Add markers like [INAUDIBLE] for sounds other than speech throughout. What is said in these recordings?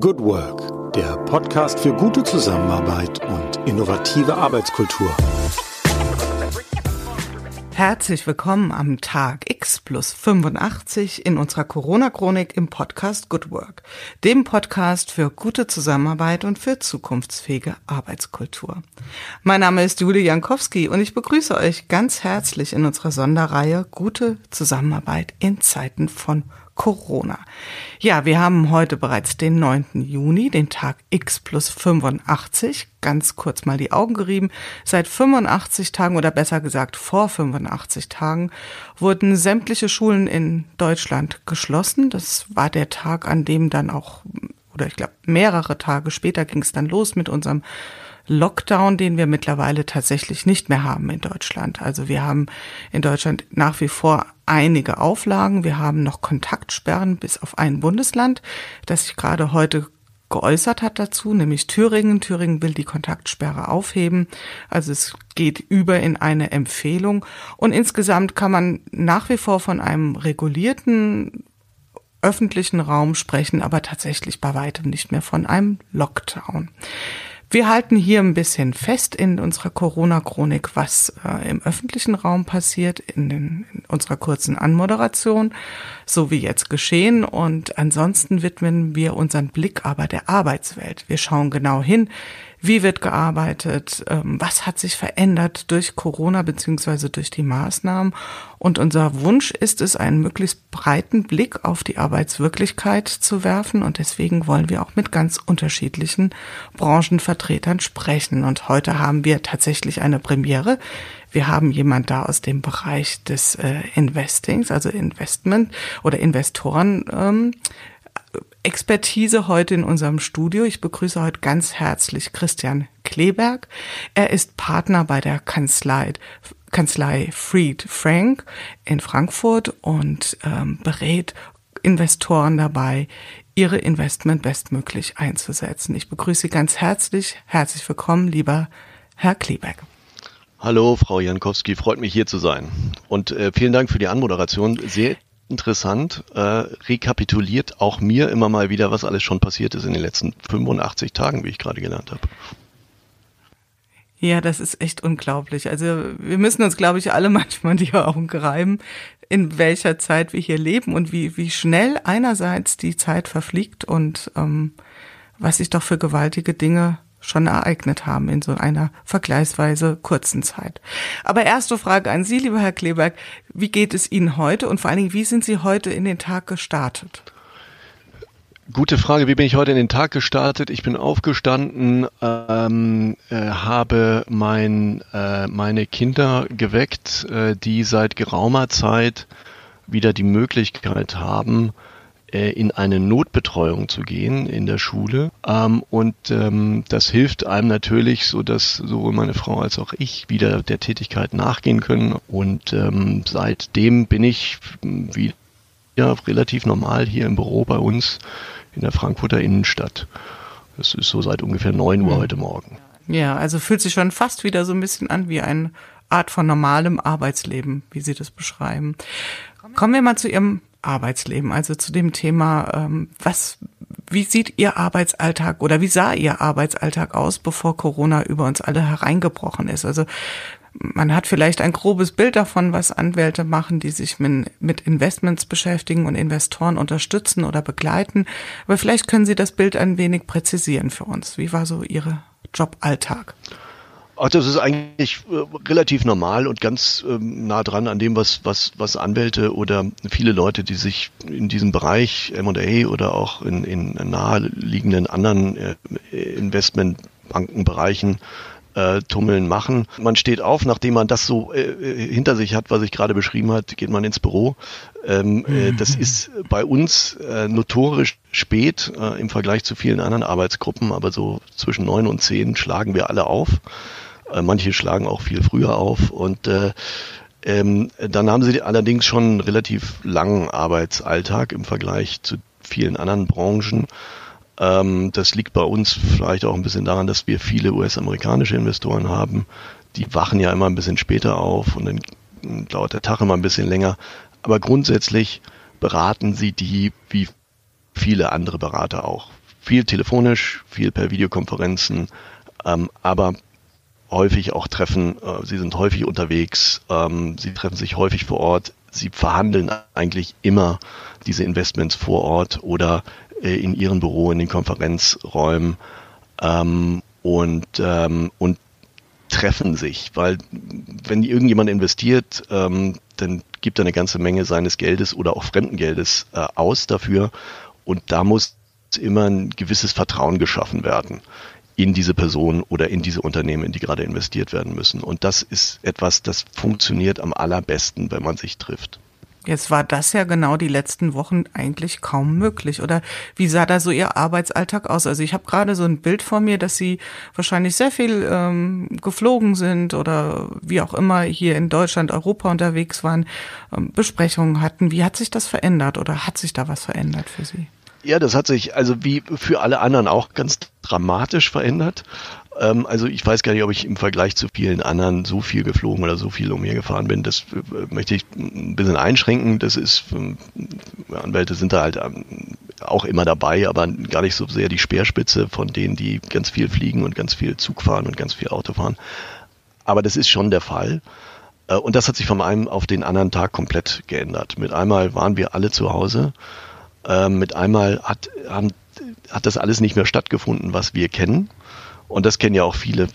Good Work, der Podcast für gute Zusammenarbeit und innovative Arbeitskultur. Herzlich willkommen am Tag X plus 85 in unserer Corona-Chronik im Podcast Good Work, dem Podcast für gute Zusammenarbeit und für zukunftsfähige Arbeitskultur. Mein Name ist Julie Jankowski und ich begrüße euch ganz herzlich in unserer Sonderreihe Gute Zusammenarbeit in Zeiten von Corona. Ja, wir haben heute bereits den 9. Juni, den Tag X plus 85. Ganz kurz mal die Augen gerieben. Seit 85 Tagen oder besser gesagt vor 85 Tagen wurden sämtliche Schulen in Deutschland geschlossen. Das war der Tag, an dem dann auch, oder ich glaube mehrere Tage später ging es dann los mit unserem Lockdown, den wir mittlerweile tatsächlich nicht mehr haben in Deutschland. Also wir haben in Deutschland nach wie vor einige Auflagen. Wir haben noch Kontaktsperren bis auf ein Bundesland, das sich gerade heute geäußert hat dazu, nämlich Thüringen. Thüringen will die Kontaktsperre aufheben. Also es geht über in eine Empfehlung. Und insgesamt kann man nach wie vor von einem regulierten öffentlichen Raum sprechen, aber tatsächlich bei weitem nicht mehr von einem Lockdown. Wir halten hier ein bisschen fest in unserer Corona-Chronik, was äh, im öffentlichen Raum passiert, in, den, in unserer kurzen Anmoderation, so wie jetzt geschehen. Und ansonsten widmen wir unseren Blick aber der Arbeitswelt. Wir schauen genau hin, wie wird gearbeitet, ähm, was hat sich verändert durch Corona beziehungsweise durch die Maßnahmen. Und unser Wunsch ist es, einen möglichst breiten Blick auf die Arbeitswirklichkeit zu werfen. Und deswegen wollen wir auch mit ganz unterschiedlichen Branchenvertretern sprechen. Und heute haben wir tatsächlich eine Premiere. Wir haben jemand da aus dem Bereich des äh, Investings, also Investment oder Investoren. Ähm, Expertise heute in unserem Studio. Ich begrüße heute ganz herzlich Christian Kleberg. Er ist Partner bei der Kanzlei, Kanzlei Fried Frank in Frankfurt und ähm, berät Investoren dabei, ihre Investment bestmöglich einzusetzen. Ich begrüße Sie ganz herzlich. Herzlich willkommen, lieber Herr Kleberg. Hallo, Frau Jankowski, freut mich hier zu sein. Und äh, vielen Dank für die Anmoderation. Sehr interessant, äh, rekapituliert auch mir immer mal wieder, was alles schon passiert ist in den letzten 85 Tagen, wie ich gerade gelernt habe. Ja, das ist echt unglaublich. Also wir müssen uns, glaube ich, alle [LAUGHS] manchmal die Augen reiben, in welcher Zeit wir hier leben und wie, wie schnell einerseits die Zeit verfliegt und ähm, was sich doch für gewaltige Dinge schon ereignet haben in so einer vergleichsweise kurzen Zeit. Aber erste Frage an Sie, lieber Herr Kleberg. Wie geht es Ihnen heute und vor allen Dingen, wie sind Sie heute in den Tag gestartet? Gute Frage. Wie bin ich heute in den Tag gestartet? Ich bin aufgestanden, ähm, äh, habe mein, äh, meine Kinder geweckt, äh, die seit geraumer Zeit wieder die Möglichkeit haben, in eine Notbetreuung zu gehen in der Schule. Ähm, und ähm, das hilft einem natürlich, so dass sowohl meine Frau als auch ich wieder der Tätigkeit nachgehen können. Und ähm, seitdem bin ich wieder relativ normal hier im Büro bei uns in der Frankfurter Innenstadt. Das ist so seit ungefähr neun Uhr mhm. heute Morgen. Ja, also fühlt sich schon fast wieder so ein bisschen an wie eine Art von normalem Arbeitsleben, wie Sie das beschreiben. Kommen wir mal zu Ihrem Arbeitsleben, also zu dem Thema, ähm, was, wie sieht Ihr Arbeitsalltag oder wie sah Ihr Arbeitsalltag aus, bevor Corona über uns alle hereingebrochen ist? Also man hat vielleicht ein grobes Bild davon, was Anwälte machen, die sich mit, Investments beschäftigen und Investoren unterstützen oder begleiten. Aber vielleicht können Sie das Bild ein wenig präzisieren für uns. Wie war so Ihr Joballtag? Ach, das ist eigentlich äh, relativ normal und ganz ähm, nah dran an dem, was, was, was Anwälte oder viele Leute, die sich in diesem Bereich M&A oder auch in, in naheliegenden anderen äh, Investmentbankenbereichen äh, tummeln machen. Man steht auf, nachdem man das so äh, hinter sich hat, was ich gerade beschrieben hat, geht man ins Büro. Ähm, äh, das ist bei uns äh, notorisch spät äh, im Vergleich zu vielen anderen Arbeitsgruppen, aber so zwischen neun und zehn schlagen wir alle auf. Äh, manche schlagen auch viel früher auf und äh, ähm, dann haben sie allerdings schon einen relativ langen Arbeitsalltag im Vergleich zu vielen anderen Branchen. Ähm, das liegt bei uns vielleicht auch ein bisschen daran, dass wir viele US-amerikanische Investoren haben. Die wachen ja immer ein bisschen später auf und dann dauert der Tag immer ein bisschen länger. Aber grundsätzlich beraten sie die wie viele andere Berater auch viel telefonisch, viel per Videokonferenzen, ähm, aber häufig auch treffen. Äh, sie sind häufig unterwegs, ähm, sie treffen sich häufig vor Ort. Sie verhandeln eigentlich immer diese Investments vor Ort oder äh, in ihren Büro, in den Konferenzräumen ähm, und, ähm, und treffen sich, weil wenn irgendjemand investiert, dann gibt er eine ganze Menge seines Geldes oder auch Fremdengeldes äh, aus dafür und da muss immer ein gewisses Vertrauen geschaffen werden in diese Person oder in diese Unternehmen, in die gerade investiert werden müssen. Und das ist etwas, das funktioniert am allerbesten, wenn man sich trifft. Jetzt war das ja genau die letzten Wochen eigentlich kaum möglich. Oder wie sah da so Ihr Arbeitsalltag aus? Also ich habe gerade so ein Bild vor mir, dass Sie wahrscheinlich sehr viel ähm, geflogen sind oder wie auch immer hier in Deutschland, Europa unterwegs waren, ähm, Besprechungen hatten. Wie hat sich das verändert oder hat sich da was verändert für Sie? Ja, das hat sich also wie für alle anderen auch ganz dramatisch verändert. Ähm, also ich weiß gar nicht, ob ich im Vergleich zu vielen anderen so viel geflogen oder so viel umhergefahren bin. Das äh, möchte ich ein bisschen einschränken. Das ist, äh, Anwälte sind da halt ähm, auch immer dabei, aber gar nicht so sehr die Speerspitze von denen, die ganz viel fliegen und ganz viel Zug fahren und ganz viel Auto fahren. Aber das ist schon der Fall. Äh, und das hat sich von einem auf den anderen Tag komplett geändert. Mit einmal waren wir alle zu Hause ähm, mit einmal hat, haben, hat das alles nicht mehr stattgefunden, was wir kennen. Und das kennen ja auch viele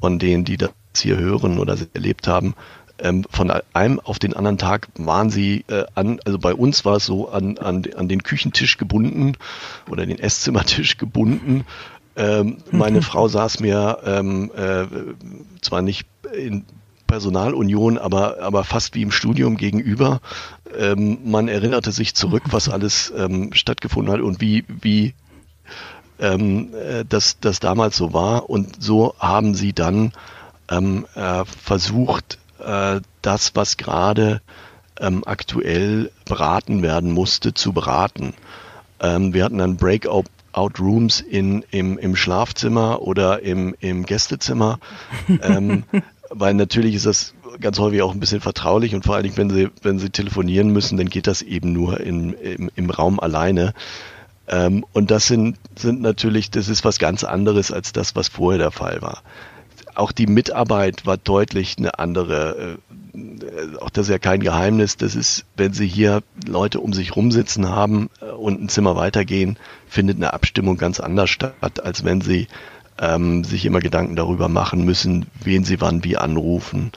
von denen, die das hier hören oder erlebt haben. Ähm, von einem auf den anderen Tag waren sie äh, an, also bei uns war es so, an, an, an den Küchentisch gebunden oder den Esszimmertisch gebunden. Ähm, mhm. Meine Frau saß mir ähm, äh, zwar nicht in Personalunion, aber, aber fast wie im Studium gegenüber. Ähm, man erinnerte sich zurück, was alles ähm, stattgefunden hat und wie, wie ähm, äh, das, das damals so war. Und so haben sie dann ähm, äh, versucht, äh, das, was gerade ähm, aktuell beraten werden musste, zu beraten. Ähm, wir hatten dann Breakout Out Rooms in, im, im Schlafzimmer oder im, im Gästezimmer. [LAUGHS] ähm, weil natürlich ist das ganz häufig auch ein bisschen vertraulich und vor allen Dingen, wenn sie, wenn sie telefonieren müssen, dann geht das eben nur in, im, im Raum alleine. Ähm, und das sind, sind natürlich, das ist was ganz anderes als das, was vorher der Fall war. Auch die Mitarbeit war deutlich eine andere. Äh, auch das ist ja kein Geheimnis. Das ist, wenn Sie hier Leute um sich rumsitzen haben äh, und ein Zimmer weitergehen, findet eine Abstimmung ganz anders statt, als wenn Sie ähm, sich immer Gedanken darüber machen müssen, wen sie wann wie anrufen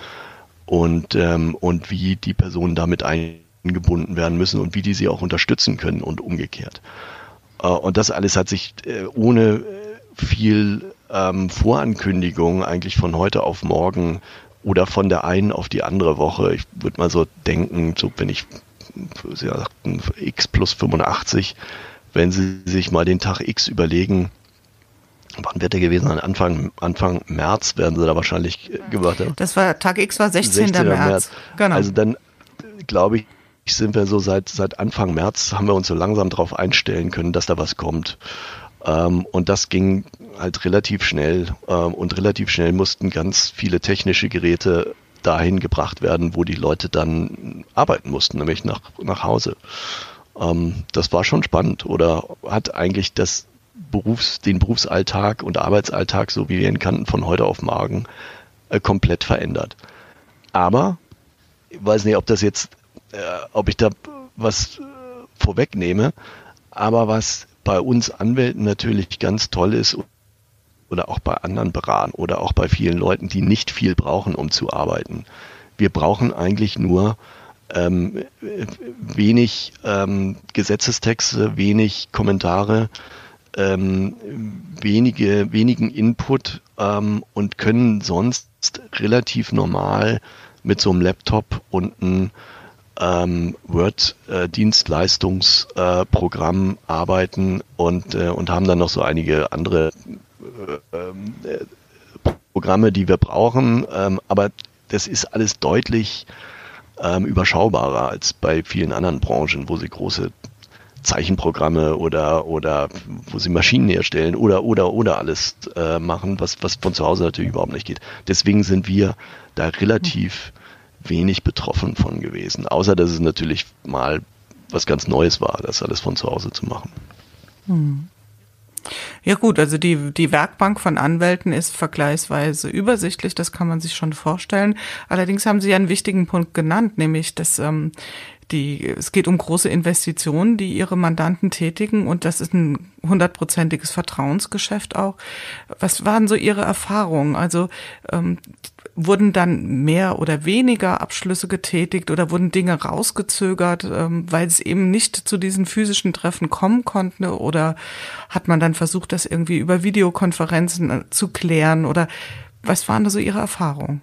und, ähm, und wie die Personen damit eingebunden werden müssen und wie die sie auch unterstützen können und umgekehrt. Äh, und das alles hat sich äh, ohne viel ähm, Vorankündigung eigentlich von heute auf morgen oder von der einen auf die andere Woche. Ich würde mal so denken, so wenn ich Sie sagten X plus 85, wenn Sie sich mal den Tag X überlegen, wann wird der gewesen? Anfang, Anfang März werden sie da wahrscheinlich äh, gemacht haben. Das war, Tag X war 16. 16. März. März. Genau. Also dann, glaube ich, sind wir so seit, seit Anfang März haben wir uns so langsam darauf einstellen können, dass da was kommt. Ähm, und das ging halt relativ schnell. Ähm, und relativ schnell mussten ganz viele technische Geräte dahin gebracht werden, wo die Leute dann arbeiten mussten, nämlich nach, nach Hause. Ähm, das war schon spannend oder hat eigentlich das Berufs-, den Berufsalltag und Arbeitsalltag, so wie wir ihn kannten, von heute auf morgen äh, komplett verändert. Aber ich weiß nicht, ob das jetzt, äh, ob ich da was äh, vorwegnehme, aber was bei uns Anwälten natürlich ganz toll ist oder auch bei anderen Beratern oder auch bei vielen Leuten, die nicht viel brauchen, um zu arbeiten. Wir brauchen eigentlich nur ähm, wenig ähm, Gesetzestexte, wenig Kommentare, ähm, wenige, wenigen Input ähm, und können sonst relativ normal mit so einem Laptop und einem ähm, Word-Dienstleistungsprogramm äh, arbeiten und, äh, und haben dann noch so einige andere äh, äh, Programme, die wir brauchen. Ähm, aber das ist alles deutlich ähm, überschaubarer als bei vielen anderen Branchen, wo sie große Zeichenprogramme oder oder wo sie Maschinen herstellen oder oder oder alles äh, machen, was was von zu Hause natürlich überhaupt nicht geht. Deswegen sind wir da relativ wenig betroffen von gewesen, außer dass es natürlich mal was ganz Neues war, das alles von zu Hause zu machen. Hm. Ja gut, also die, die Werkbank von Anwälten ist vergleichsweise übersichtlich, das kann man sich schon vorstellen. Allerdings haben Sie einen wichtigen Punkt genannt, nämlich dass ähm, die, es geht um große Investitionen, die ihre Mandanten tätigen und das ist ein hundertprozentiges Vertrauensgeschäft auch. Was waren so Ihre Erfahrungen? Also ähm, wurden dann mehr oder weniger Abschlüsse getätigt oder wurden Dinge rausgezögert, ähm, weil es eben nicht zu diesen physischen Treffen kommen konnte oder hat man dann versucht, das irgendwie über Videokonferenzen äh, zu klären oder was waren da so Ihre Erfahrungen?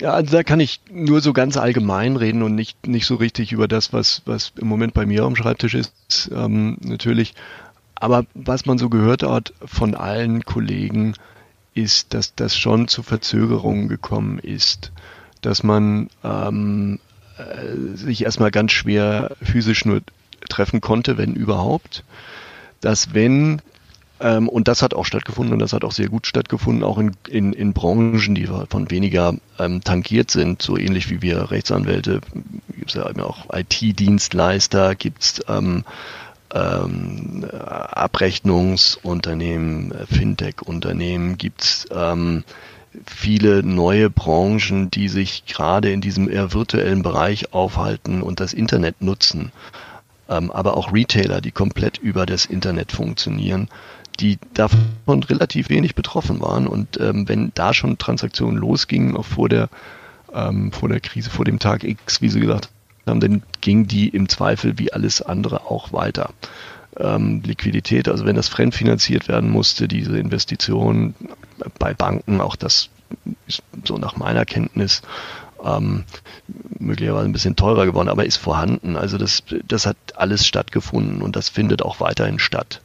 Ja, also da kann ich nur so ganz allgemein reden und nicht, nicht so richtig über das, was, was im Moment bei mir am Schreibtisch ist, ähm, natürlich. Aber was man so gehört hat von allen Kollegen, ist, dass das schon zu Verzögerungen gekommen ist. Dass man ähm, äh, sich erstmal ganz schwer physisch nur treffen konnte, wenn überhaupt. Dass wenn ähm, und das hat auch stattgefunden und das hat auch sehr gut stattgefunden, auch in, in, in Branchen, die von weniger ähm, tangiert sind, so ähnlich wie wir Rechtsanwälte, gibt es ja auch IT-Dienstleister, gibt es ähm, ähm, Abrechnungsunternehmen, Fintech-Unternehmen, gibt es ähm, viele neue Branchen, die sich gerade in diesem eher virtuellen Bereich aufhalten und das Internet nutzen. Ähm, aber auch Retailer, die komplett über das Internet funktionieren die davon relativ wenig betroffen waren. Und ähm, wenn da schon Transaktionen losgingen, auch vor der, ähm, vor der Krise, vor dem Tag X, wie Sie gesagt haben, dann ging die im Zweifel wie alles andere auch weiter. Ähm, Liquidität, also wenn das fremdfinanziert werden musste, diese Investition bei Banken, auch das ist so nach meiner Kenntnis ähm, möglicherweise ein bisschen teurer geworden, aber ist vorhanden. Also das, das hat alles stattgefunden und das findet auch weiterhin statt.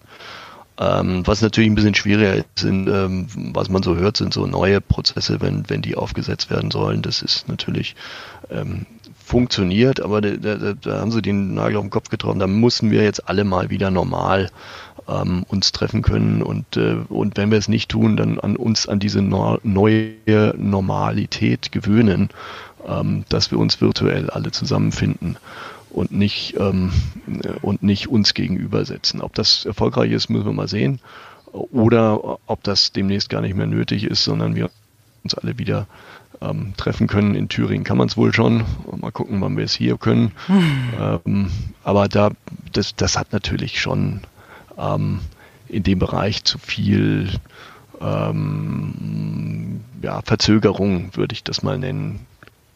Ähm, was natürlich ein bisschen schwieriger ist, sind, ähm, was man so hört, sind so neue Prozesse, wenn, wenn die aufgesetzt werden sollen. Das ist natürlich ähm, funktioniert, aber da, da, da haben sie den Nagel auf den Kopf getroffen. Da müssen wir jetzt alle mal wieder normal ähm, uns treffen können und, äh, und wenn wir es nicht tun, dann an uns an diese no neue Normalität gewöhnen, ähm, dass wir uns virtuell alle zusammenfinden und nicht, ähm, und nicht uns gegenüber setzen. Ob das erfolgreich ist, müssen wir mal sehen. Oder ob das demnächst gar nicht mehr nötig ist, sondern wir uns alle wieder ähm, treffen können. In Thüringen kann man es wohl schon. Mal gucken, wann wir es hier können. Hm. Ähm, aber da, das, das hat natürlich schon ähm, in dem Bereich zu viel ähm, ja, Verzögerung, würde ich das mal nennen,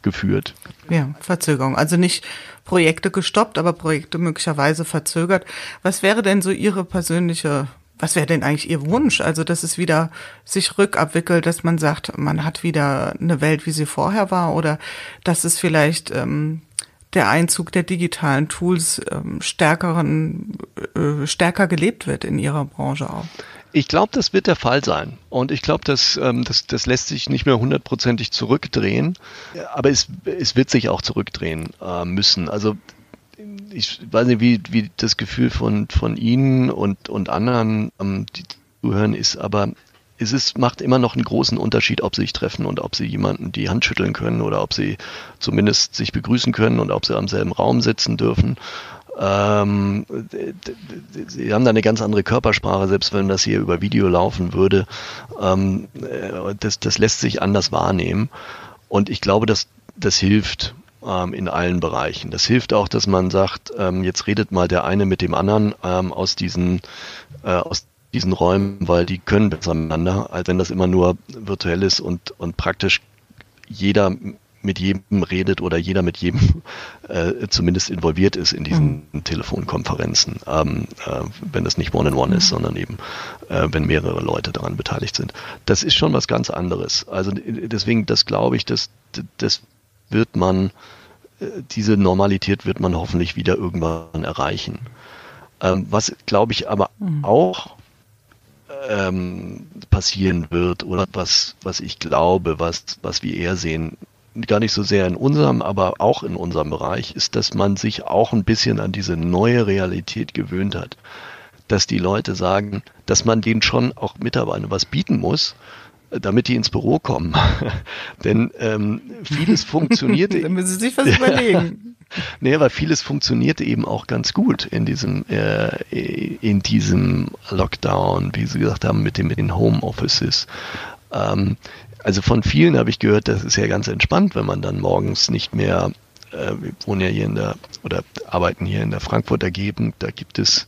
geführt. Ja, Verzögerung. Also nicht Projekte gestoppt, aber Projekte möglicherweise verzögert. Was wäre denn so Ihre persönliche, was wäre denn eigentlich Ihr Wunsch? Also, dass es wieder sich rückabwickelt, dass man sagt, man hat wieder eine Welt, wie sie vorher war, oder dass es vielleicht ähm, der Einzug der digitalen Tools ähm, stärkeren, äh, stärker gelebt wird in Ihrer Branche auch? Ich glaube, das wird der Fall sein. Und ich glaube, das, ähm, das, das lässt sich nicht mehr hundertprozentig zurückdrehen. Aber es, es wird sich auch zurückdrehen äh, müssen. Also ich weiß nicht, wie, wie das Gefühl von, von Ihnen und, und anderen, ähm, die zuhören, ist, aber es ist, macht immer noch einen großen Unterschied, ob sie sich treffen und ob sie jemanden die Hand schütteln können oder ob sie zumindest sich begrüßen können und ob sie am selben Raum sitzen dürfen. Ähm, sie haben da eine ganz andere Körpersprache, selbst wenn das hier über Video laufen würde. Ähm, äh, das, das lässt sich anders wahrnehmen. Und ich glaube, dass das hilft ähm, in allen Bereichen. Das hilft auch, dass man sagt, ähm, jetzt redet mal der eine mit dem anderen ähm, aus diesen äh, aus diesen Räumen, weil die können besser miteinander, als wenn das immer nur virtuell ist und, und praktisch jeder mit jedem redet oder jeder mit jedem [LAUGHS] äh, zumindest involviert ist in diesen mhm. Telefonkonferenzen, ähm, äh, wenn das nicht One-in-One -one mhm. ist, sondern eben, äh, wenn mehrere Leute daran beteiligt sind. Das ist schon was ganz anderes. Also deswegen, das glaube ich, das, das wird man, äh, diese Normalität wird man hoffentlich wieder irgendwann erreichen. Ähm, was, glaube ich, aber mhm. auch ähm, passieren wird oder was, was ich glaube, was, was wir eher sehen, gar nicht so sehr in unserem, aber auch in unserem Bereich, ist, dass man sich auch ein bisschen an diese neue Realität gewöhnt hat. Dass die Leute sagen, dass man denen schon auch Mitarbeitern was bieten muss, damit die ins Büro kommen. [LAUGHS] Denn ähm, vieles [LAUGHS] funktioniert. Dann müssen Sie sich was überlegen. [LAUGHS] Nee, weil vieles funktioniert eben auch ganz gut in diesem, äh, in diesem Lockdown, wie Sie gesagt haben, mit, dem, mit den Homeoffices. Ähm, also von vielen habe ich gehört, das ist ja ganz entspannt, wenn man dann morgens nicht mehr, äh, wir wohnen ja hier in der, oder arbeiten hier in der Frankfurter Gegend, da gibt es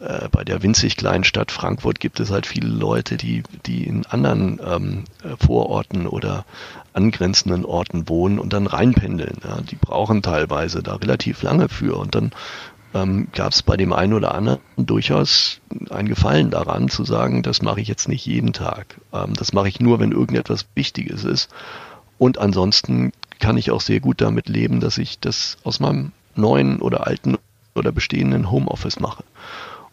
äh, bei der winzig kleinen Stadt Frankfurt gibt es halt viele Leute, die, die in anderen ähm, Vororten oder angrenzenden Orten wohnen und dann reinpendeln. Ja. Die brauchen teilweise da relativ lange für und dann ähm, gab es bei dem einen oder anderen durchaus ein Gefallen daran zu sagen, das mache ich jetzt nicht jeden Tag. Ähm, das mache ich nur, wenn irgendetwas Wichtiges ist. Und ansonsten kann ich auch sehr gut damit leben, dass ich das aus meinem neuen oder alten oder bestehenden Homeoffice mache.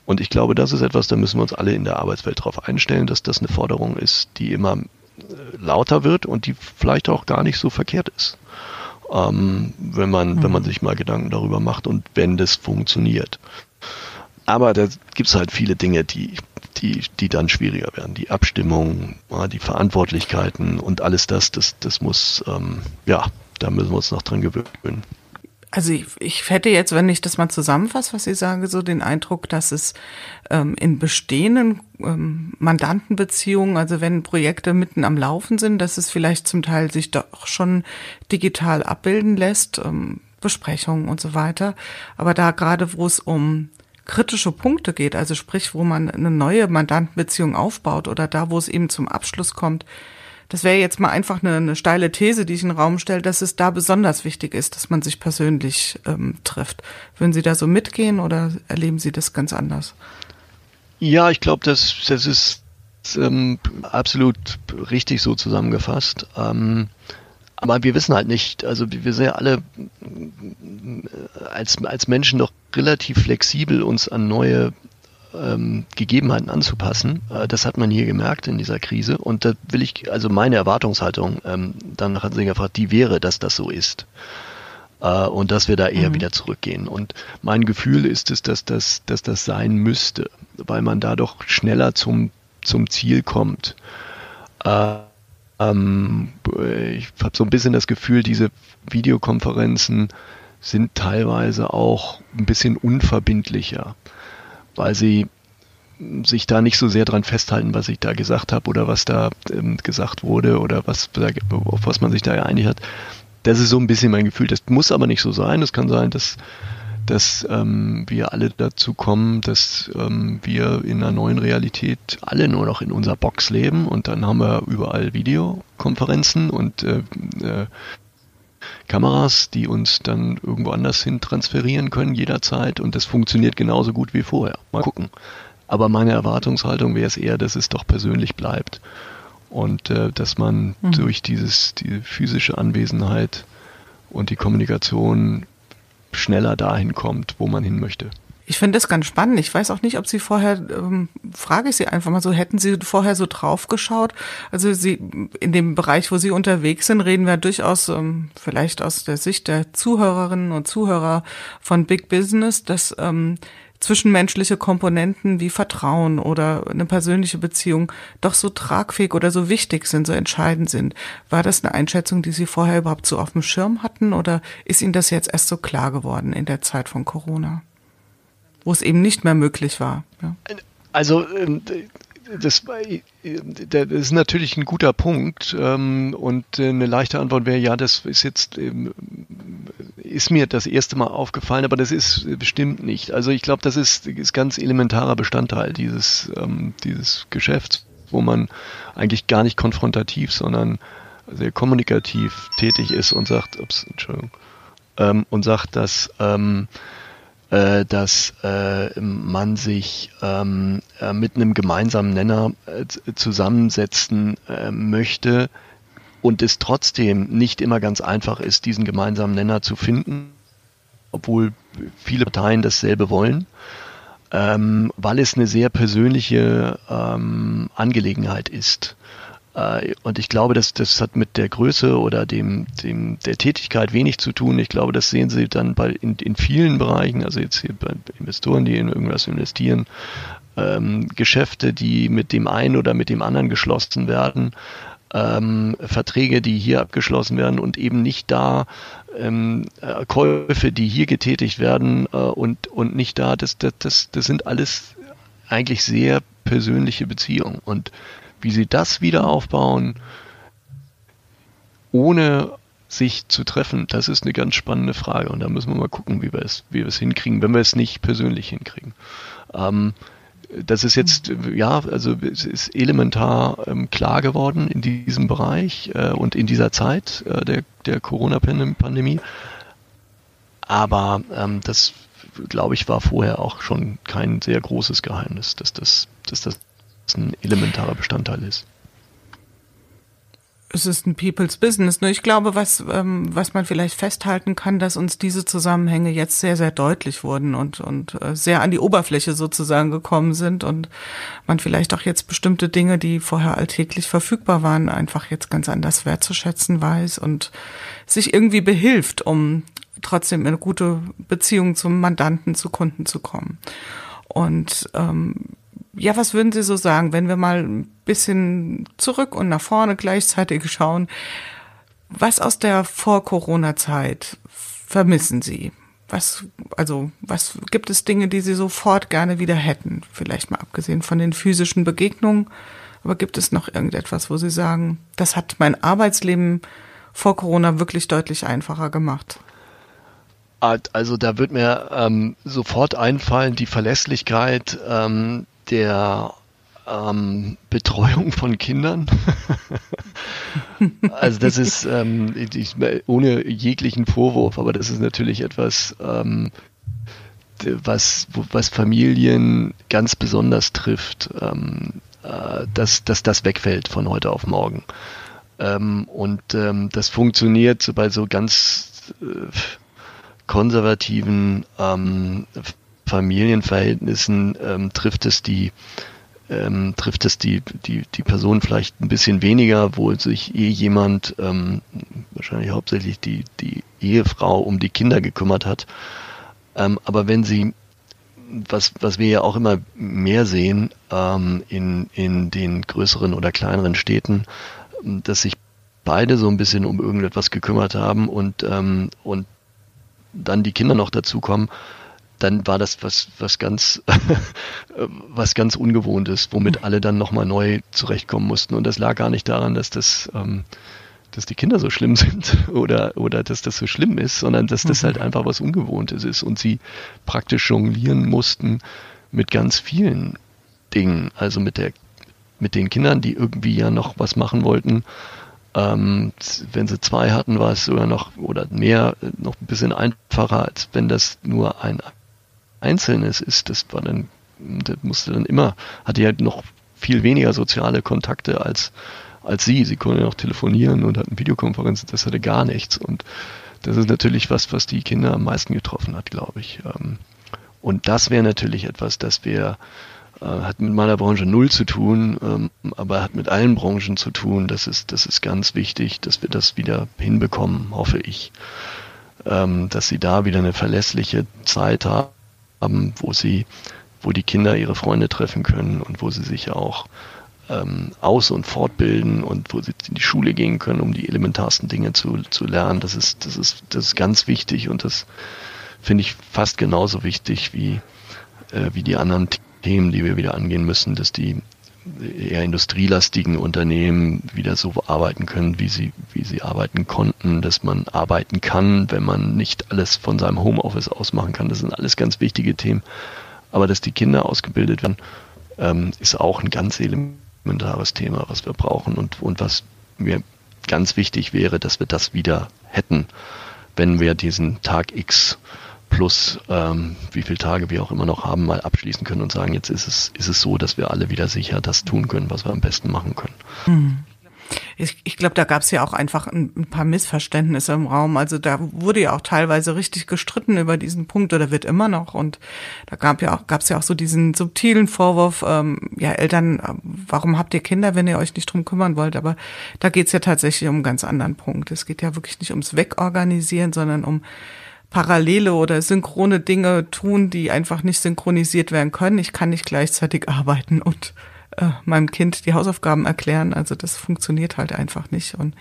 Und ich glaube, das ist etwas, da müssen wir uns alle in der Arbeitswelt darauf einstellen, dass das eine Forderung ist, die immer äh, lauter wird und die vielleicht auch gar nicht so verkehrt ist. Ähm, wenn man, mhm. wenn man mhm. sich mal Gedanken darüber macht und wenn das funktioniert. Aber da gibt es halt viele Dinge, die, die, die dann schwieriger werden. Die Abstimmung, die Verantwortlichkeiten und alles das, das, das muss, ähm, ja, da müssen wir uns noch dran gewöhnen. Also ich, ich hätte jetzt, wenn ich das mal zusammenfasse, was Sie sagen, so den Eindruck, dass es ähm, in bestehenden ähm, Mandantenbeziehungen, also wenn Projekte mitten am Laufen sind, dass es vielleicht zum Teil sich doch schon digital abbilden lässt, ähm, Besprechungen und so weiter. Aber da gerade, wo es um kritische Punkte geht, also sprich, wo man eine neue Mandantenbeziehung aufbaut oder da, wo es eben zum Abschluss kommt, das wäre jetzt mal einfach eine, eine steile These, die ich in den Raum stelle, dass es da besonders wichtig ist, dass man sich persönlich ähm, trifft. Würden Sie da so mitgehen oder erleben Sie das ganz anders? Ja, ich glaube, das, das ist ähm, absolut richtig so zusammengefasst. Ähm, aber wir wissen halt nicht, also wir sind ja alle äh, als, als Menschen doch relativ flexibel, uns an neue ähm, Gegebenheiten anzupassen. Äh, das hat man hier gemerkt in dieser Krise. Und da will ich, also meine Erwartungshaltung, ähm, dann hat sich gefragt, die wäre, dass das so ist. Äh, und dass wir da eher mhm. wieder zurückgehen. Und mein Gefühl ist es, dass das, dass das sein müsste, weil man da doch schneller zum, zum Ziel kommt. Äh, ähm, ich habe so ein bisschen das Gefühl, diese Videokonferenzen sind teilweise auch ein bisschen unverbindlicher weil sie sich da nicht so sehr dran festhalten, was ich da gesagt habe oder was da ähm, gesagt wurde oder was, auf was man sich da geeinigt hat. Das ist so ein bisschen mein Gefühl. Das muss aber nicht so sein. Es kann sein, dass, dass ähm, wir alle dazu kommen, dass ähm, wir in einer neuen Realität alle nur noch in unserer Box leben und dann haben wir überall Videokonferenzen und äh, äh, Kameras, die uns dann irgendwo anders hin transferieren können jederzeit und das funktioniert genauso gut wie vorher. Mal gucken. Aber meine Erwartungshaltung wäre es eher, dass es doch persönlich bleibt und äh, dass man mhm. durch dieses die physische Anwesenheit und die Kommunikation schneller dahin kommt, wo man hin möchte. Ich finde das ganz spannend. Ich weiß auch nicht, ob Sie vorher, ähm, frage ich Sie einfach mal so, hätten Sie vorher so drauf geschaut? Also Sie, in dem Bereich, wo Sie unterwegs sind, reden wir durchaus ähm, vielleicht aus der Sicht der Zuhörerinnen und Zuhörer von Big Business, dass ähm, zwischenmenschliche Komponenten wie Vertrauen oder eine persönliche Beziehung doch so tragfähig oder so wichtig sind, so entscheidend sind. War das eine Einschätzung, die Sie vorher überhaupt so auf dem Schirm hatten oder ist Ihnen das jetzt erst so klar geworden in der Zeit von Corona? Wo es eben nicht mehr möglich war. Ja. Also ähm, das, das ist natürlich ein guter Punkt ähm, und eine leichte Antwort wäre ja, das ist jetzt ähm, ist mir das erste Mal aufgefallen, aber das ist bestimmt nicht. Also ich glaube, das ist, ist ganz elementarer Bestandteil dieses dieses Geschäfts, wo man eigentlich gar nicht konfrontativ, sondern sehr kommunikativ tätig ist und sagt, ups, Entschuldigung, und sagt, dass äh, dass äh, man sich ähm, äh, mit einem gemeinsamen Nenner äh, zusammensetzen äh, möchte und es trotzdem nicht immer ganz einfach ist, diesen gemeinsamen Nenner zu finden, obwohl viele Parteien dasselbe wollen. Ähm, weil es eine sehr persönliche ähm, Angelegenheit ist. Äh, und ich glaube, dass das hat mit der Größe oder dem, dem der Tätigkeit wenig zu tun. Ich glaube, das sehen Sie dann bei in, in vielen Bereichen, also jetzt hier bei Investoren, die in irgendwas investieren, ähm, Geschäfte, die mit dem einen oder mit dem anderen geschlossen werden, ähm, Verträge, die hier abgeschlossen werden und eben nicht da ähm, äh, Käufe, die hier getätigt werden äh, und, und nicht da. Das, das, das, das sind alles eigentlich sehr persönliche Beziehungen. Und wie sie das wieder aufbauen, ohne sich zu treffen, das ist eine ganz spannende Frage. Und da müssen wir mal gucken, wie wir es, wie wir es hinkriegen, wenn wir es nicht persönlich hinkriegen. Ähm, das ist jetzt, ja, also es ist elementar ähm, klar geworden in diesem Bereich äh, und in dieser Zeit äh, der, der Corona-Pandemie. Aber ähm, das, glaube ich, war vorher auch schon kein sehr großes Geheimnis, dass das, dass das ein elementarer Bestandteil ist es ist ein People's Business. Nur ich glaube, was, ähm, was man vielleicht festhalten kann, dass uns diese Zusammenhänge jetzt sehr, sehr deutlich wurden und, und äh, sehr an die Oberfläche sozusagen gekommen sind und man vielleicht auch jetzt bestimmte Dinge, die vorher alltäglich verfügbar waren, einfach jetzt ganz anders wertzuschätzen weiß und sich irgendwie behilft, um trotzdem in eine gute Beziehung zum Mandanten, zu Kunden zu kommen. Und ähm, ja, was würden Sie so sagen, wenn wir mal ein bisschen zurück und nach vorne gleichzeitig schauen? Was aus der Vor-Corona-Zeit vermissen Sie? Was, also, was gibt es Dinge, die Sie sofort gerne wieder hätten? Vielleicht mal abgesehen von den physischen Begegnungen. Aber gibt es noch irgendetwas, wo Sie sagen, das hat mein Arbeitsleben vor Corona wirklich deutlich einfacher gemacht? Also da wird mir ähm, sofort einfallen die Verlässlichkeit, ähm, der ähm, Betreuung von Kindern. [LAUGHS] also das ist ähm, ich, ohne jeglichen Vorwurf, aber das ist natürlich etwas, ähm, was, was Familien ganz besonders trifft, ähm, äh, dass, dass das wegfällt von heute auf morgen. Ähm, und ähm, das funktioniert so bei so ganz äh, konservativen ähm, Familienverhältnissen ähm, trifft es die ähm, trifft es die, die, die Person vielleicht ein bisschen weniger, wo sich eh jemand, ähm, wahrscheinlich hauptsächlich die, die Ehefrau, um die Kinder gekümmert hat. Ähm, aber wenn sie, was, was wir ja auch immer mehr sehen ähm, in, in den größeren oder kleineren Städten, dass sich beide so ein bisschen um irgendetwas gekümmert haben und, ähm, und dann die Kinder noch dazukommen, dann war das was, was ganz, [LAUGHS] was ganz Ungewohntes, womit mhm. alle dann nochmal neu zurechtkommen mussten. Und das lag gar nicht daran, dass das, ähm, dass die Kinder so schlimm [LAUGHS] sind oder, oder dass das so schlimm ist, sondern dass das halt mhm. einfach was Ungewohntes ist und sie praktisch jonglieren mussten mit ganz vielen Dingen. Also mit der, mit den Kindern, die irgendwie ja noch was machen wollten. Ähm, wenn sie zwei hatten, war es sogar noch oder mehr noch ein bisschen einfacher, als wenn das nur ein Einzelnes ist, das war dann, das musste dann immer, hatte ja noch viel weniger soziale Kontakte als, als sie. Sie konnte auch telefonieren und hatten Videokonferenzen, das hatte gar nichts. Und das ist natürlich was, was die Kinder am meisten getroffen hat, glaube ich. Ähm, und das wäre natürlich etwas, das wir äh, hat mit meiner Branche null zu tun, ähm, aber hat mit allen Branchen zu tun. Das ist, das ist ganz wichtig, dass wir das wieder hinbekommen, hoffe ich. Ähm, dass sie da wieder eine verlässliche Zeit haben haben, wo sie, wo die Kinder ihre Freunde treffen können und wo sie sich auch ähm, aus- und fortbilden und wo sie in die Schule gehen können, um die elementarsten Dinge zu, zu lernen. Das ist, das ist, das ist ganz wichtig und das finde ich fast genauso wichtig wie, äh, wie die anderen Themen, die wir wieder angehen müssen, dass die eher industrielastigen Unternehmen wieder so arbeiten können, wie sie, wie sie arbeiten konnten, dass man arbeiten kann, wenn man nicht alles von seinem Homeoffice aus machen kann. Das sind alles ganz wichtige Themen. Aber dass die Kinder ausgebildet werden, ähm, ist auch ein ganz elementares Thema, was wir brauchen und, und was mir ganz wichtig wäre, dass wir das wieder hätten, wenn wir diesen Tag X plus ähm, wie viele Tage wir auch immer noch haben, mal abschließen können und sagen, jetzt ist es, ist es so, dass wir alle wieder sicher das tun können, was wir am besten machen können. Hm. Ich, ich glaube, da gab es ja auch einfach ein, ein, paar Missverständnisse im Raum. Also da wurde ja auch teilweise richtig gestritten über diesen Punkt oder wird immer noch. Und da gab ja auch, gab es ja auch so diesen subtilen Vorwurf, ähm, ja, Eltern, warum habt ihr Kinder, wenn ihr euch nicht drum kümmern wollt? Aber da geht's ja tatsächlich um einen ganz anderen Punkt. Es geht ja wirklich nicht ums Wegorganisieren, sondern um parallele oder synchrone Dinge tun, die einfach nicht synchronisiert werden können. Ich kann nicht gleichzeitig arbeiten und äh, meinem Kind die Hausaufgaben erklären. Also das funktioniert halt einfach nicht. Und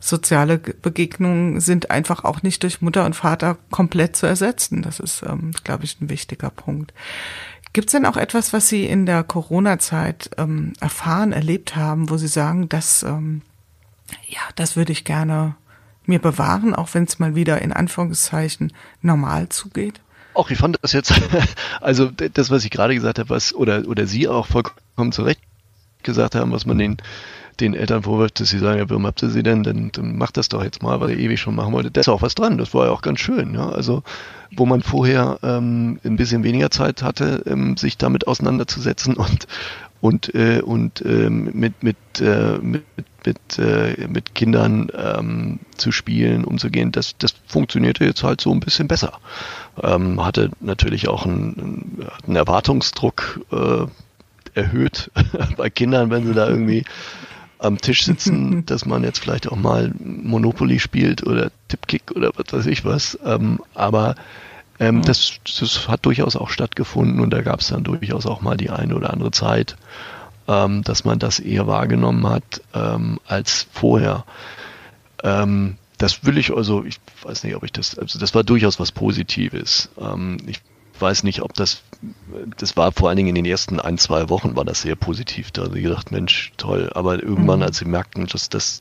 soziale Begegnungen sind einfach auch nicht durch Mutter und Vater komplett zu ersetzen. Das ist, ähm, glaube ich, ein wichtiger Punkt. Gibt es denn auch etwas, was Sie in der Corona-Zeit ähm, erfahren, erlebt haben, wo Sie sagen, dass ähm, ja, das würde ich gerne mir bewahren, auch wenn es mal wieder in Anführungszeichen normal zugeht? Auch ich fand das jetzt, [LAUGHS] also das, was ich gerade gesagt habe, was oder oder Sie auch vollkommen zu Recht gesagt haben, was man den den Eltern vorwirft, dass sie sagen, ja, warum habt ihr sie denn? Dann, dann macht das doch jetzt mal, weil ihr ewig schon machen wollte. Da ist auch was dran. Das war ja auch ganz schön. Ja? Also, wo man vorher ähm, ein bisschen weniger Zeit hatte, ähm, sich damit auseinanderzusetzen [LAUGHS] und und äh, und ähm, mit mit äh, mit mit, äh, mit Kindern ähm, zu spielen, umzugehen, das, das funktionierte jetzt halt so ein bisschen besser. Ähm, hatte natürlich auch einen, einen Erwartungsdruck äh, erhöht [LAUGHS] bei Kindern, wenn sie da irgendwie am Tisch sitzen, [LAUGHS] dass man jetzt vielleicht auch mal Monopoly spielt oder Tipkick oder was weiß ich was. Ähm, aber ähm, das, das hat durchaus auch stattgefunden und da gab es dann durchaus auch mal die eine oder andere Zeit, ähm, dass man das eher wahrgenommen hat ähm, als vorher. Ähm, das will ich also, ich weiß nicht, ob ich das, also das war durchaus was Positives. Ähm, ich weiß nicht, ob das, das war vor allen Dingen in den ersten ein, zwei Wochen war das sehr positiv. Da habe ich gedacht, Mensch, toll. Aber irgendwann, mhm. als sie merkten, dass das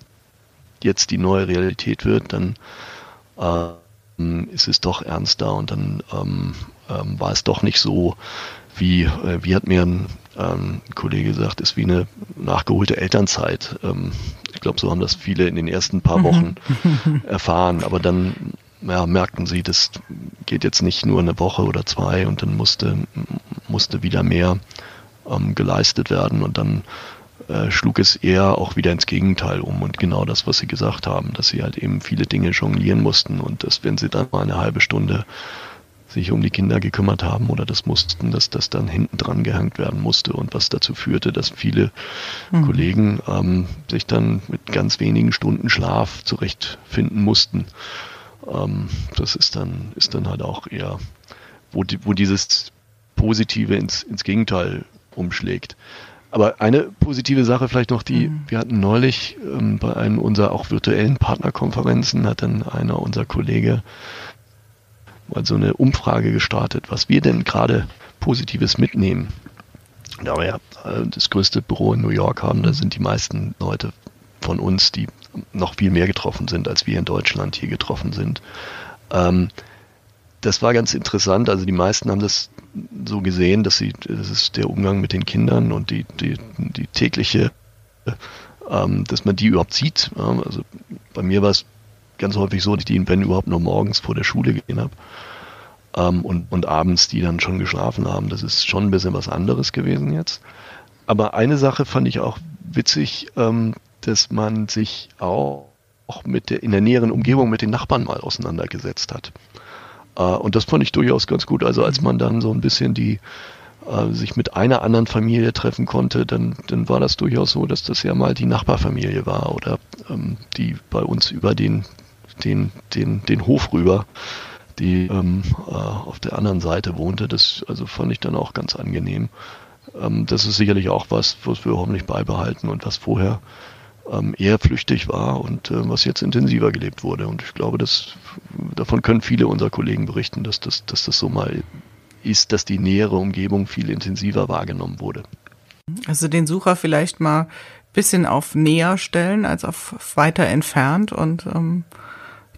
jetzt die neue Realität wird, dann ähm, ist es doch ernster und dann ähm, ähm, war es doch nicht so, wie, äh, wie hat mir ein, ähm, ein Kollege gesagt, ist wie eine nachgeholte Elternzeit. Ähm, ich glaube, so haben das viele in den ersten paar mhm. Wochen [LAUGHS] erfahren. Aber dann ja, merkten sie, das geht jetzt nicht nur eine Woche oder zwei und dann musste, musste wieder mehr ähm, geleistet werden und dann äh, schlug es eher auch wieder ins Gegenteil um und genau das, was sie gesagt haben, dass sie halt eben viele Dinge jonglieren mussten und dass wenn sie dann mal eine halbe Stunde sich um die Kinder gekümmert haben oder das mussten, dass das dann hinten dran gehängt werden musste und was dazu führte, dass viele mhm. Kollegen ähm, sich dann mit ganz wenigen Stunden Schlaf zurechtfinden mussten. Ähm, das ist dann, ist dann halt auch eher, wo, die, wo dieses Positive ins, ins Gegenteil umschlägt. Aber eine positive Sache vielleicht noch, die mhm. wir hatten neulich ähm, bei einem unserer auch virtuellen Partnerkonferenzen, hat dann einer unserer Kollege mal so eine Umfrage gestartet, was wir denn gerade Positives mitnehmen. Da wir ja äh, das größte Büro in New York haben, da sind die meisten Leute von uns, die noch viel mehr getroffen sind, als wir in Deutschland hier getroffen sind. Ähm, das war ganz interessant. Also die meisten haben das so gesehen, dass sie, das ist der Umgang mit den Kindern und die, die, die tägliche, ähm, dass man die überhaupt sieht. Also bei mir war es ganz häufig so, dass ich die, wenn überhaupt, nur morgens vor der Schule gehen habe. Ähm, und, und abends die dann schon geschlafen haben. Das ist schon ein bisschen was anderes gewesen jetzt. Aber eine Sache fand ich auch witzig, ähm, dass man sich auch, auch mit der, in der näheren Umgebung mit den Nachbarn mal auseinandergesetzt hat. Äh, und das fand ich durchaus ganz gut. Also als man dann so ein bisschen die äh, sich mit einer anderen Familie treffen konnte, dann, dann war das durchaus so, dass das ja mal die Nachbarfamilie war oder ähm, die bei uns über den, den, den, den Hof rüber, die ähm, äh, auf der anderen Seite wohnte. Das also fand ich dann auch ganz angenehm. Ähm, das ist sicherlich auch was, was wir hoffentlich beibehalten und was vorher ähm, eher flüchtig war und äh, was jetzt intensiver gelebt wurde. Und ich glaube, dass, davon können viele unserer Kollegen berichten, dass das, dass das so mal ist, dass die nähere Umgebung viel intensiver wahrgenommen wurde. Also den Sucher vielleicht mal bisschen auf näher stellen als auf weiter entfernt und ähm,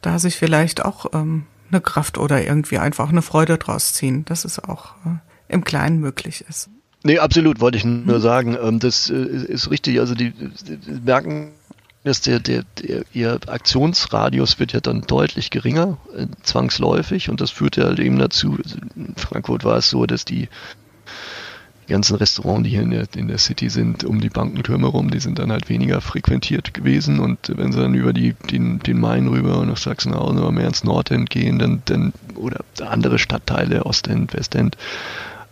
da sich vielleicht auch ähm, eine Kraft oder irgendwie einfach eine Freude draus ziehen, dass es auch äh, im Kleinen möglich ist. Nee, absolut, wollte ich nur hm. sagen. Ähm, das äh, ist richtig. Also die, die merken, dass der, der, der, ihr Aktionsradius wird ja dann deutlich geringer, äh, zwangsläufig. Und das führt ja halt eben dazu, also in Frankfurt war es so, dass die ganzen Restaurants, die hier in der, in der City sind, um die Bankentürme rum, die sind dann halt weniger frequentiert gewesen. Und wenn sie dann über die, den, den Main rüber nach Sachsenhausen oder mehr ins Nordend gehen, dann, dann oder andere Stadtteile, Ostend, Westend,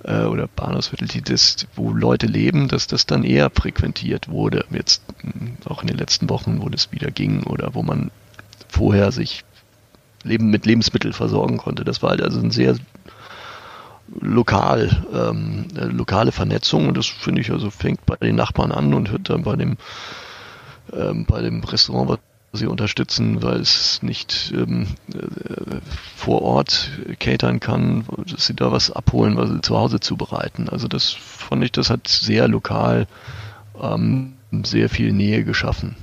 äh, oder Bahnhofsviertel, die das, wo Leute leben, dass das dann eher frequentiert wurde. Jetzt auch in den letzten Wochen, wo das wieder ging oder wo man vorher sich Leben mit Lebensmitteln versorgen konnte. Das war halt also ein sehr lokal, ähm, lokale Vernetzung und das finde ich also fängt bei den Nachbarn an und hört dann bei dem ähm, bei dem Restaurant, was sie unterstützen, weil es nicht ähm, äh, vor Ort catern kann, dass sie da was abholen, was sie zu Hause zubereiten. Also das fand ich, das hat sehr lokal ähm, sehr viel Nähe geschaffen.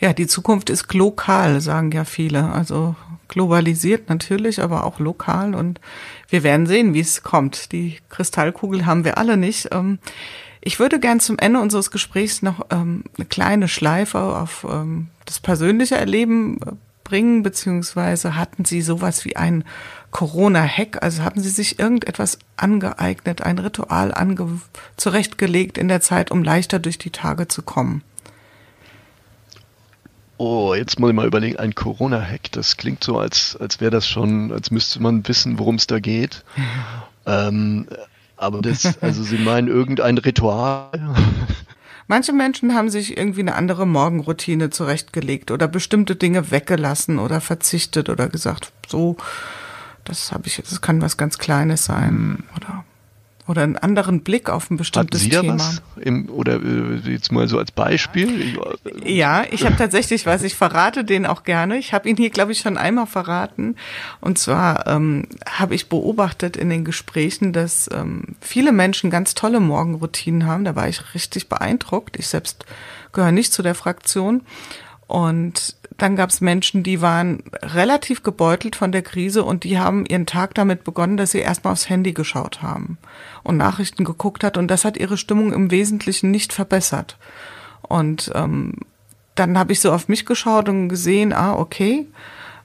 Ja, die Zukunft ist lokal, sagen ja viele. Also globalisiert natürlich, aber auch lokal. Und wir werden sehen, wie es kommt. Die Kristallkugel haben wir alle nicht. Ähm, ich würde gern zum Ende unseres Gesprächs noch ähm, eine kleine Schleife auf ähm, das persönliche Erleben äh, bringen, beziehungsweise hatten Sie sowas wie ein Corona-Hack? Also haben Sie sich irgendetwas angeeignet, ein Ritual ange zurechtgelegt in der Zeit, um leichter durch die Tage zu kommen? Oh, jetzt muss ich mal überlegen, ein Corona-Hack, das klingt so, als, als wäre das schon, als müsste man wissen, worum es da geht. [LAUGHS] ähm, aber das, also Sie meinen irgendein Ritual? [LAUGHS] Manche Menschen haben sich irgendwie eine andere Morgenroutine zurechtgelegt oder bestimmte Dinge weggelassen oder verzichtet oder gesagt, so, das habe ich, das kann was ganz Kleines sein oder oder einen anderen Blick auf ein bestimmtes Hat Sie Thema. Was Im, oder äh, jetzt mal so als Beispiel? Äh, ja, ich habe tatsächlich was, ich verrate den auch gerne. Ich habe ihn hier, glaube ich, schon einmal verraten. Und zwar ähm, habe ich beobachtet in den Gesprächen, dass ähm, viele Menschen ganz tolle Morgenroutinen haben. Da war ich richtig beeindruckt. Ich selbst gehöre nicht zu der Fraktion. Und dann gab es Menschen, die waren relativ gebeutelt von der Krise und die haben ihren Tag damit begonnen, dass sie erstmal aufs Handy geschaut haben und Nachrichten geguckt hat und das hat ihre Stimmung im Wesentlichen nicht verbessert. Und ähm, dann habe ich so auf mich geschaut und gesehen, ah, okay,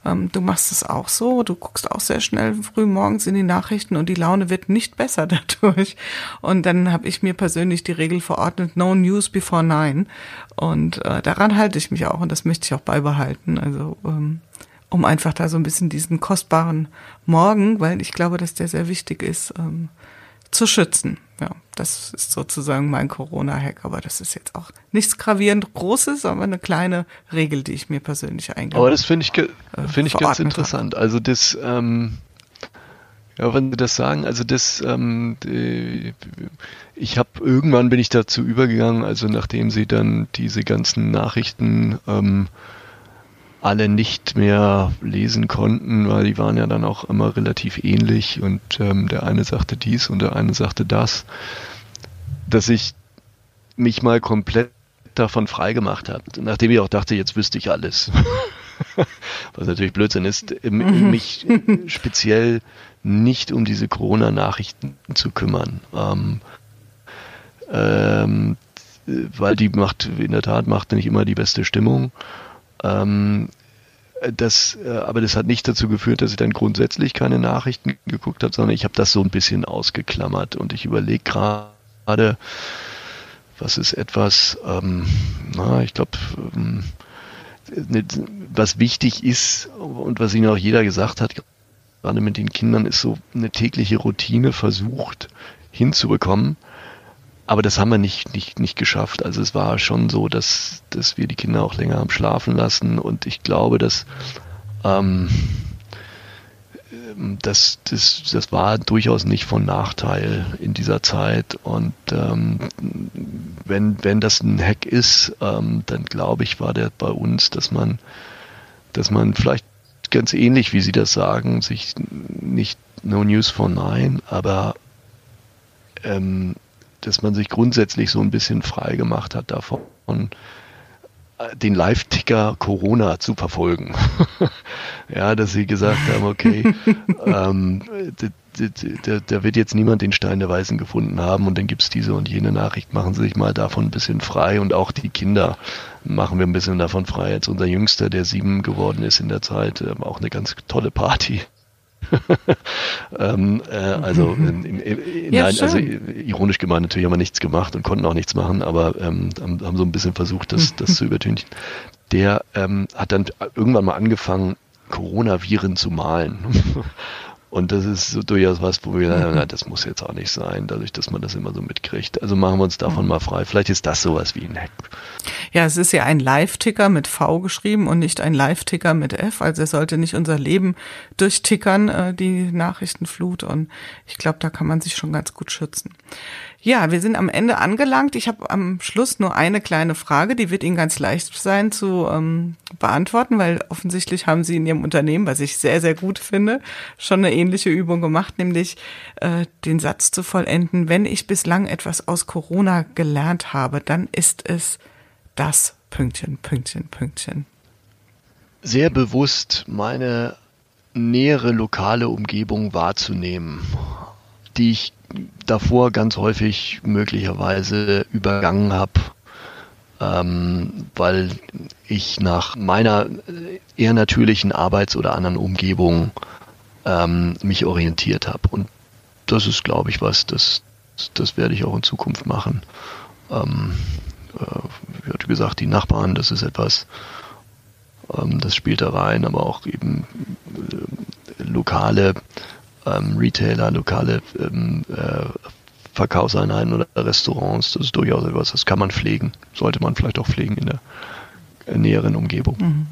ähm, du machst es auch so, du guckst auch sehr schnell früh morgens in die Nachrichten und die Laune wird nicht besser [LAUGHS] dadurch. Und dann habe ich mir persönlich die Regel verordnet, no news before nine. Und äh, daran halte ich mich auch und das möchte ich auch beibehalten. Also ähm, um einfach da so ein bisschen diesen kostbaren Morgen, weil ich glaube, dass der sehr wichtig ist, ähm, zu schützen. Ja, das ist sozusagen mein Corona-Hack, aber das ist jetzt auch nichts gravierend Großes, aber eine kleine Regel, die ich mir persönlich eigentlich. Aber das finde ich, äh, finde ich ganz interessant. Also das, ähm, ja, wenn Sie das sagen, also das, ähm, ich habe irgendwann bin ich dazu übergegangen, also nachdem Sie dann diese ganzen Nachrichten ähm, alle nicht mehr lesen konnten, weil die waren ja dann auch immer relativ ähnlich und ähm, der eine sagte dies und der eine sagte das, dass ich mich mal komplett davon frei gemacht habe, nachdem ich auch dachte, jetzt wüsste ich alles. [LAUGHS] Was natürlich Blödsinn ist, mhm. mich speziell nicht um diese Corona-Nachrichten zu kümmern. Ähm, ähm, weil die macht, in der Tat macht nicht immer die beste Stimmung. Ähm, das, äh, aber das hat nicht dazu geführt, dass ich dann grundsätzlich keine Nachrichten geguckt habe, sondern ich habe das so ein bisschen ausgeklammert und ich überlege gerade, was ist etwas, ähm, na, ich glaube, ähm, was wichtig ist und was Ihnen auch jeder gesagt hat, gerade mit den Kindern, ist so eine tägliche Routine versucht hinzubekommen aber das haben wir nicht, nicht, nicht geschafft. Also es war schon so, dass, dass wir die Kinder auch länger haben schlafen lassen und ich glaube, dass ähm, das, das, das war durchaus nicht von Nachteil in dieser Zeit. Und ähm, wenn, wenn das ein Hack ist, ähm, dann glaube ich, war der bei uns, dass man, dass man vielleicht ganz ähnlich, wie Sie das sagen, sich nicht No News for Nine, aber ähm, dass man sich grundsätzlich so ein bisschen frei gemacht hat davon, den Live-Ticker Corona zu verfolgen. [LAUGHS] ja, dass sie gesagt haben, okay, [LAUGHS] ähm, da, wird jetzt niemand den Stein der Weisen gefunden haben und dann gibt es diese und jene Nachricht, machen sie sich mal davon ein bisschen frei und auch die Kinder machen wir ein bisschen davon frei. Jetzt unser Jüngster, der sieben geworden ist in der Zeit, ähm, auch eine ganz tolle Party [LAUGHS] ähm, äh, also, in, in, in, ja, nein, also ironisch gemeint, natürlich haben wir nichts gemacht und konnten auch nichts machen, aber ähm, haben, haben so ein bisschen versucht, das, das zu übertünchen. Der ähm, hat dann irgendwann mal angefangen, Coronaviren zu malen. Und das ist so durchaus was, wo wir sagen, na, das muss jetzt auch nicht sein, dadurch, dass man das immer so mitkriegt. Also machen wir uns davon mal frei. Vielleicht ist das sowas wie ein Hack. Ja, es ist ja ein Live-Ticker mit V geschrieben und nicht ein Live-Ticker mit F. Also es sollte nicht unser Leben durchtickern, äh, die Nachrichtenflut. Und ich glaube, da kann man sich schon ganz gut schützen. Ja, wir sind am Ende angelangt. Ich habe am Schluss nur eine kleine Frage, die wird Ihnen ganz leicht sein zu ähm, beantworten, weil offensichtlich haben Sie in Ihrem Unternehmen, was ich sehr, sehr gut finde, schon eine ähnliche Übung gemacht, nämlich äh, den Satz zu vollenden, wenn ich bislang etwas aus Corona gelernt habe, dann ist es das Pünktchen, Pünktchen, Pünktchen. Sehr bewusst meine nähere lokale Umgebung wahrzunehmen, die ich davor ganz häufig möglicherweise übergangen habe, ähm, weil ich nach meiner eher natürlichen Arbeits- oder anderen Umgebung ähm, mich orientiert habe. Und das ist, glaube ich, was, das, das werde ich auch in Zukunft machen. Ähm, äh, wie gesagt, die Nachbarn, das ist etwas, ähm, das spielt da rein, aber auch eben äh, lokale ähm, Retailer, lokale ähm, äh, Verkaufseinheiten oder Restaurants, das ist durchaus etwas, das kann man pflegen, sollte man vielleicht auch pflegen in der äh, näheren Umgebung. Mhm.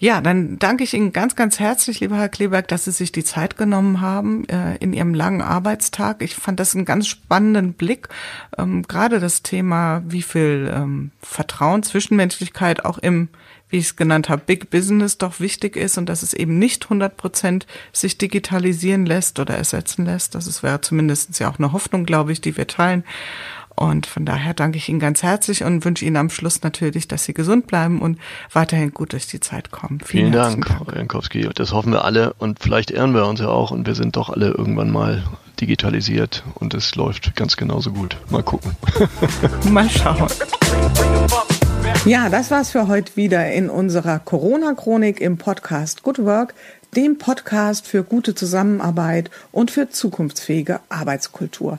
Ja, dann danke ich Ihnen ganz, ganz herzlich, lieber Herr Kleberg, dass Sie sich die Zeit genommen haben äh, in Ihrem langen Arbeitstag. Ich fand das einen ganz spannenden Blick. Ähm, gerade das Thema, wie viel ähm, Vertrauen, Zwischenmenschlichkeit auch im wie ich es genannt habe, Big Business doch wichtig ist und dass es eben nicht 100 Prozent sich digitalisieren lässt oder ersetzen lässt. Das wäre zumindest ja auch eine Hoffnung, glaube ich, die wir teilen. Und von daher danke ich Ihnen ganz herzlich und wünsche Ihnen am Schluss natürlich, dass Sie gesund bleiben und weiterhin gut durch die Zeit kommen. Vielen, Vielen Dank, Dank, Frau Jankowski. Das hoffen wir alle und vielleicht ehren wir uns ja auch und wir sind doch alle irgendwann mal digitalisiert und es läuft ganz genauso gut. Mal gucken. [LAUGHS] mal schauen. Ja, das war's für heute wieder in unserer Corona-Chronik im Podcast Good Work, dem Podcast für gute Zusammenarbeit und für zukunftsfähige Arbeitskultur.